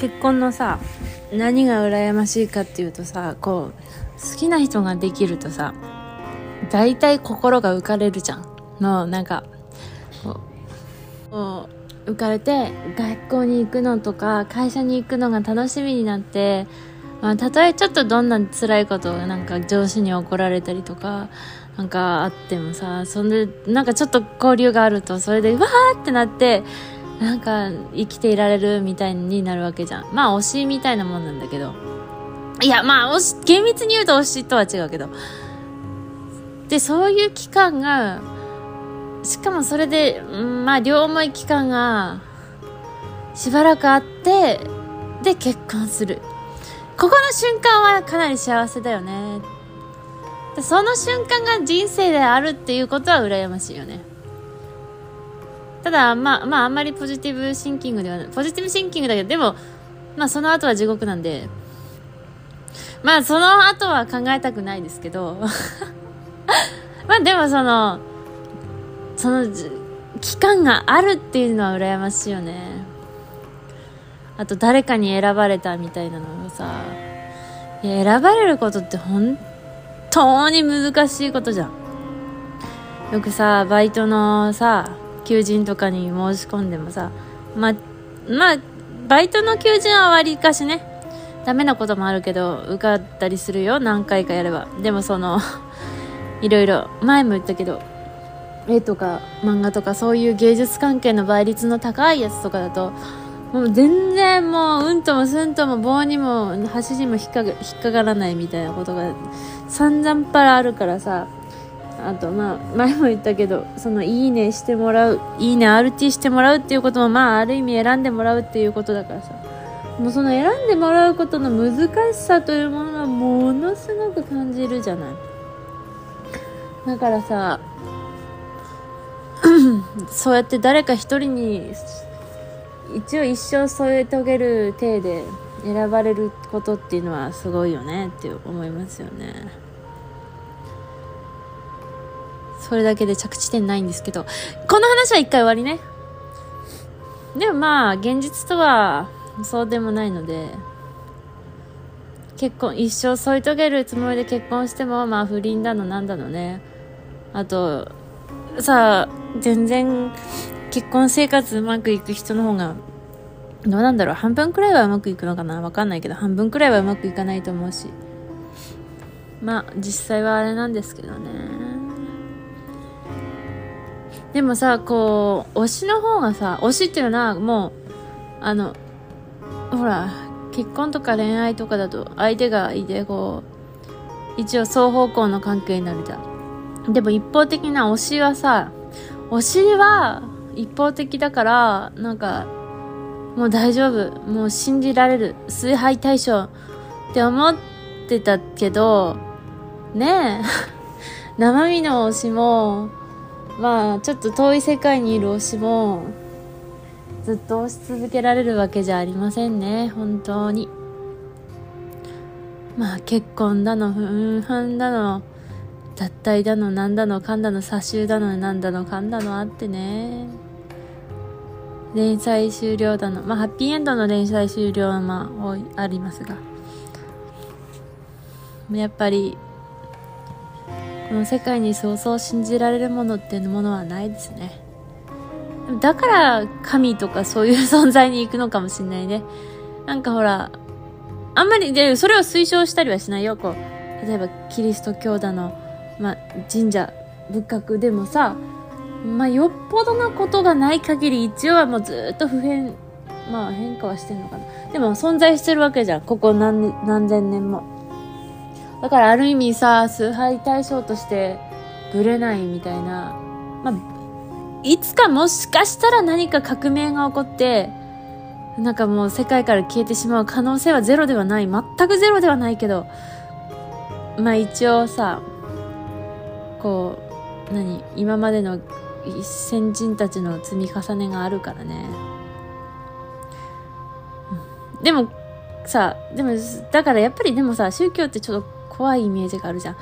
結婚のさ何が羨ましいかっていうとさこう好きな人ができるとさ大体心が浮かれるじゃん。のなんかこう浮かれて学校に行くのとか会社に行くのが楽しみになってまあ、たとえちょっとどんな辛いことがなんか上司に怒られたりとかなんかあってもさそんでなんかちょっと交流があるとそれでわーってなってなんか生きていられるみたいになるわけじゃん。まあ推しみたいなもんなんだけど。いやまあ推し厳密に言うと推しとは違うけど。でそういう期間がしかもそれで、まあ両思い期間がしばらくあってで結婚する。ここの瞬間はかなり幸せだよね。でその瞬間が人生であるっていうことは羨ましいよね。ただまあまああんまりポジティブシンキングではないポジティブシンキングだけどでもまあその後は地獄なんでまあその後は考えたくないですけど まあでもそのその期間があるっていうのは羨ましいよね。あと誰かに選ばれたみたいなのをさ選ばれることって本当に難しいことじゃん。よくさバイトのさ求人とかに申し込んでもさままあバイトの求人はわりかしねダメなこともあるけど受かったりするよ何回かやれば。でもその いろいろ前も言ったけど絵とか漫画とかそういう芸術関係の倍率の高いやつとかだともう全然もううんともすんとも棒にも端にも引っか引っかからないみたいなことが散々パラあるからさあとまあ前も言ったけどそのいいねしてもらういいね RT してもらうっていうこともまあある意味選んでもらうっていうことだからさ。もうその選んでもらうことの難しさというものはものすごく感じるじゃない。だからさ そうやって誰か一人に一応一生添え遂げる体で選ばれることっていうのはすごいよねって思いますよね。それだけで着地点ないんですけどこの話は一回終わりね。でもまあ現実とはそうでもないので結婚一生添い遂げるつもりで結婚してもまあ不倫だのなんだのね。あとさあ全然結婚生活うまくいく人の方がどうなんだろう。半分くらいはうまくいくのかな。わかんないけど半分くらいはうまくいかないと思うし。まあ実際はあれなんですけどね。でもさこう推しの方がさ推しっていうのはもうあのほら結婚とか恋愛とかだと相手がいてこう一応双方向の関係になるじゃん。でも一方的な推しはさ推しは一方的だからなんかもう大丈夫。もう信じられる。崇拝対象って思ってたけどねえ。生身の推しもまあちょっと遠い世界にいる推しもずっと推し続けられるわけじゃありませんね本当に。まあ結婚だのふんふんだの脱退だのなんだのかんだの差しだのなんだのかんだのあってね。連載終了だのまあハッピーエンドの連載終了はまあありますが。やっぱりこの世界にそうそう信じられるものっていうものはないですね。だから神とかそういう存在に行くのかもしんないね。なんかほらあんまりでそれを推奨したりはしないよこう。例えばキリスト教だの、ま、神社仏閣でもさまあ、よっぽどなことがない限り一応はもうずっと普遍まあ変化はしてんのかな。でも存在してるわけじゃん。ここ何何千年も。だからある意味さ崇拝対象としてぶれないみたいな。まあいつかもしかしたら何か革命が起こってなんかもう世界から消えてしまう可能性はゼロではない。全くゼロではないけどまあ一応さこう何今までの先人たちの積み重ねがあるからね、でもさでもだからやっぱりでもさ宗教ってちょっと怖いイメージがあるじゃん。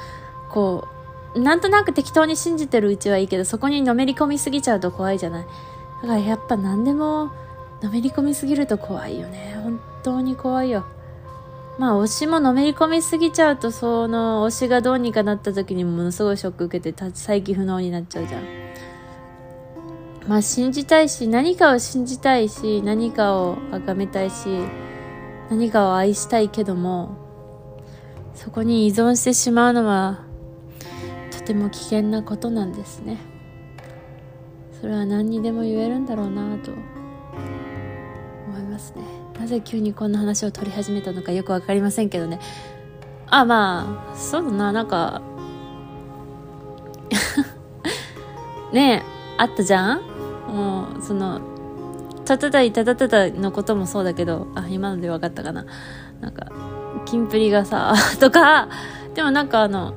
こうなんとなく適当に信じてるうちはいいけどそこにのめり込みすぎちゃうと怖いじゃない。だからやっぱ何でものめり込みすぎると怖いよね。本当に怖いよ。まあ推しものめり込みすぎちゃうとその推しがどうにかなった時にものすごいショック受けて再起不能になっちゃうじゃん。まあ信じたいし何かを信じたいし何かを崇めたいし何かを愛したいけどもそこに依存してしまうのはとても危険なことなんですね。それは何にでも言えるんだろうなと思いますね。なぜ急にこんな話を取り始めたのかよく分かりませんけどね。あまあそうだな。なんか ねえあったじゃん？もうそのたたたいたたたたのこともそうだけどあ今ので分かったかな。なんかキンプリがさ とかでもなんかあの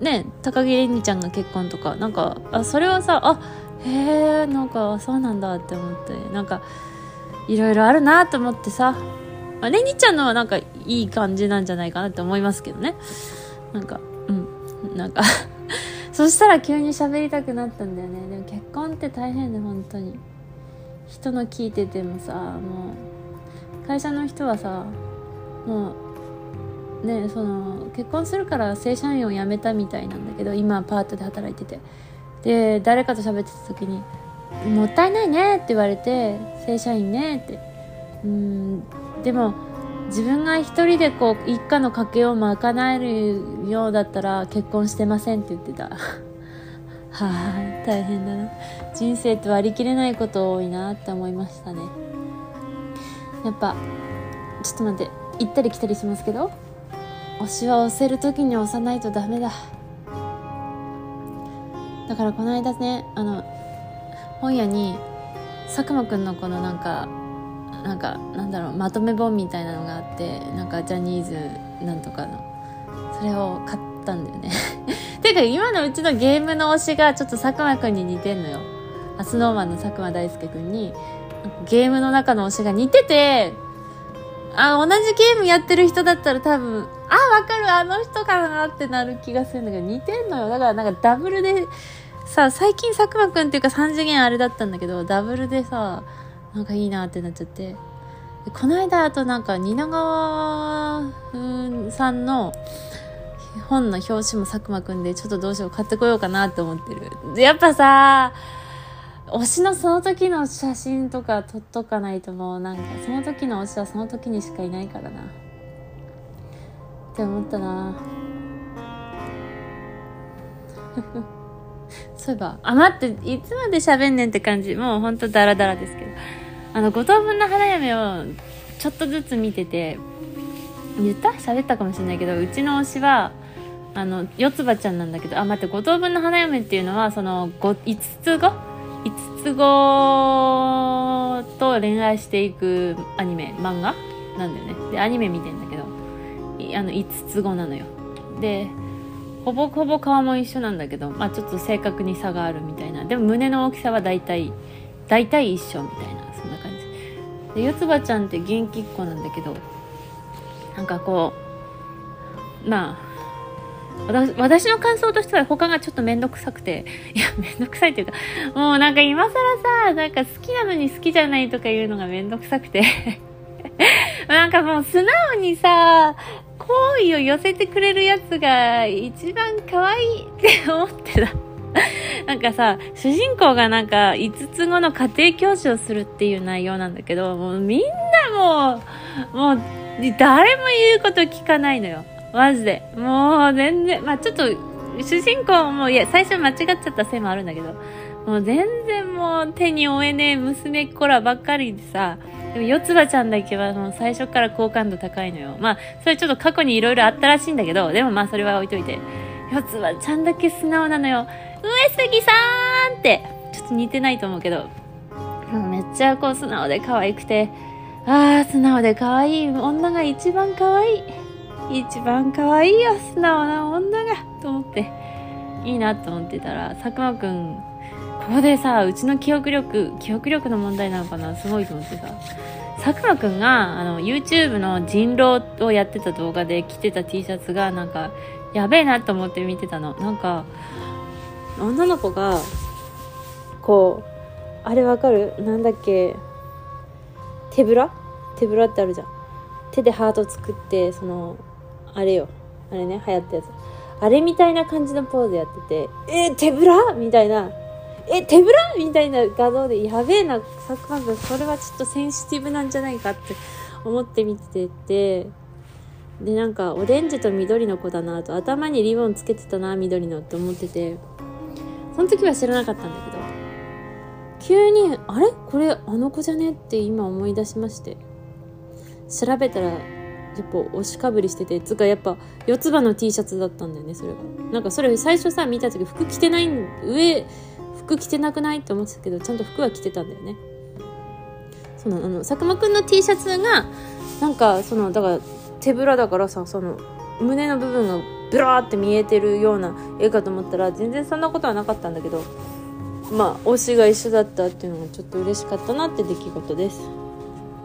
ね高木れにちゃんが結婚とかなんかあそれはさあへえんかそうなんだって思ってなんかいろいろあるなと思ってさ、まあ、レニちゃんのはなんかいい感じなんじゃないかなって思いますけどね。なんかうんなんか。そしたら急に喋りたくなったんだよね。でも結婚って大変で本当に。人の聞いててもさもう会社の人はさもうねその結婚するから正社員を辞めたみたいなんだけど今パートで働いてて。で誰かと喋ってた時に「もったいないね」って言われて「正社員ね」って。うんでも自分が一人でこう一家の家計を賄えるようだったら結婚してませんって言ってた。はあ大変だな。人生って割り切れないこと多いなって思いましたね。やっぱちょっと待って行ったり来たりしますけど。推しは押せる時に押さないとダメだ。だからこの間ねあの本屋に佐久間くんのこのなんかなんかなんだろうまとめ本みたいなのがあってなんかジャニーズなんとかの。それを買ったんだよね。ていうか今のうちのゲームの推しがちょっと佐久間くんに似てんのよ。あスノーマンの佐久間大介くんに。ゲームの中の推しが似ててあ同じゲームやってる人だったら多分あわかる。あの人かなってなる気がするんだけど似てんのよ。だからなんかダブルでさ最近佐久間くんっていうか3次元あれだったんだけどダブルでさなんかいいなってなっちゃって。この間あとなんか蜷川さんの本の表紙も佐久間くんでちょっとどうしよう買ってこようかなって思ってる。やっぱさ推しのその時の写真とか撮っとかないともうなんかその時の推しはその時にしかいないからな。って思ったな。そういえばあ待っていつまで喋んねんって感じ。もうほんとダラダラですけど。あの五等分の花嫁をちょっとずつ見てて言った？喋ったかもしれないけどうちの推しはあの四つ葉ちゃんなんだけどあ待って五等分の花嫁っていうのはその5つ子？5つ子と恋愛していくアニメ漫画なんだよね。でアニメ見てんだけど。あの5つ子なのよ。でほぼほぼ顔も一緒なんだけど、まあ、ちょっと正確に差があるみたいな。でも胸の大きさは大体大体一緒みたいなそんな感じ。で四つ葉ちゃんって元気っ子なんだけどなんかこうまあ私私の感想としては他がちょっとめんどくさくて、いや、めんどくさいっていうか、もうなんか今更さ、なんか好きなのに好きじゃないとか言うのがめんどくさくて。なんかもう素直にさ、好意を寄せてくれるやつが一番可愛いって思ってた。なんかさ、主人公がなんか5つ後の家庭教師をするっていう内容なんだけど、もうみんなもう、もう誰も言うこと聞かないのよ。マジで。もう全然、まあちょっと、主人公も、いや、最初間違っちゃったせいもあるんだけど、もう全然もう手に負えねえ娘っ子らばっかりでさ、でも四つ葉ちゃんだけはもう最初から好感度高いのよ。まあ、それちょっと過去にいろいろあったらしいんだけど、でもまあそれは置いといて。四つ葉ちゃんだけ素直なのよ。上杉さーんって、ちょっと似てないと思うけど、めっちゃこう素直で可愛くて、あー、素直で可愛い女が一番可愛い。一番可愛いよ、素直な女が、と思って、いいなと思ってたら、佐久間くん、ここでさ、うちの記憶力、記憶力の問題なのかな？すごいと思ってさ、佐久間くんが、あの、YouTube の人狼をやってた動画で着てた T シャツが、なんか、やべえなと思って見てたの。なんか、女の子が、こう、あれわかる？なんだっけ？手ぶら？手ぶらってあるじゃん。手でハート作ってそのあれよ。あれね流行ったやつ。あれみたいな感じのポーズやっててえー、手ぶら？みたいな。え手ぶらみたいな画像でやべえな佐久間君それはちょっとセンシティブなんじゃないかって思って見てて。でなんかオレンジと緑の子だなと頭にリボンつけてたな緑のって思ってて。その時は知らなかったんだけど。急にあれ？これあの子じゃね？って今思い出しまして。調べたらやっぱ押しかぶりしてて。つかやっぱ四つ葉の T シャツだったんだよねそれが。なんかそれ最初さ見た時服着てない上服着てなくない？って思ってたけどちゃんと服は着てたんだよねそのあの佐久間くんの T シャツがなんかそのだから手ぶらだからさその胸の部分がブラーって見えてるような絵かと思ったら全然そんなことはなかったんだけどまあ推しが一緒だったっていうのがちょっと嬉しかったなって出来事です。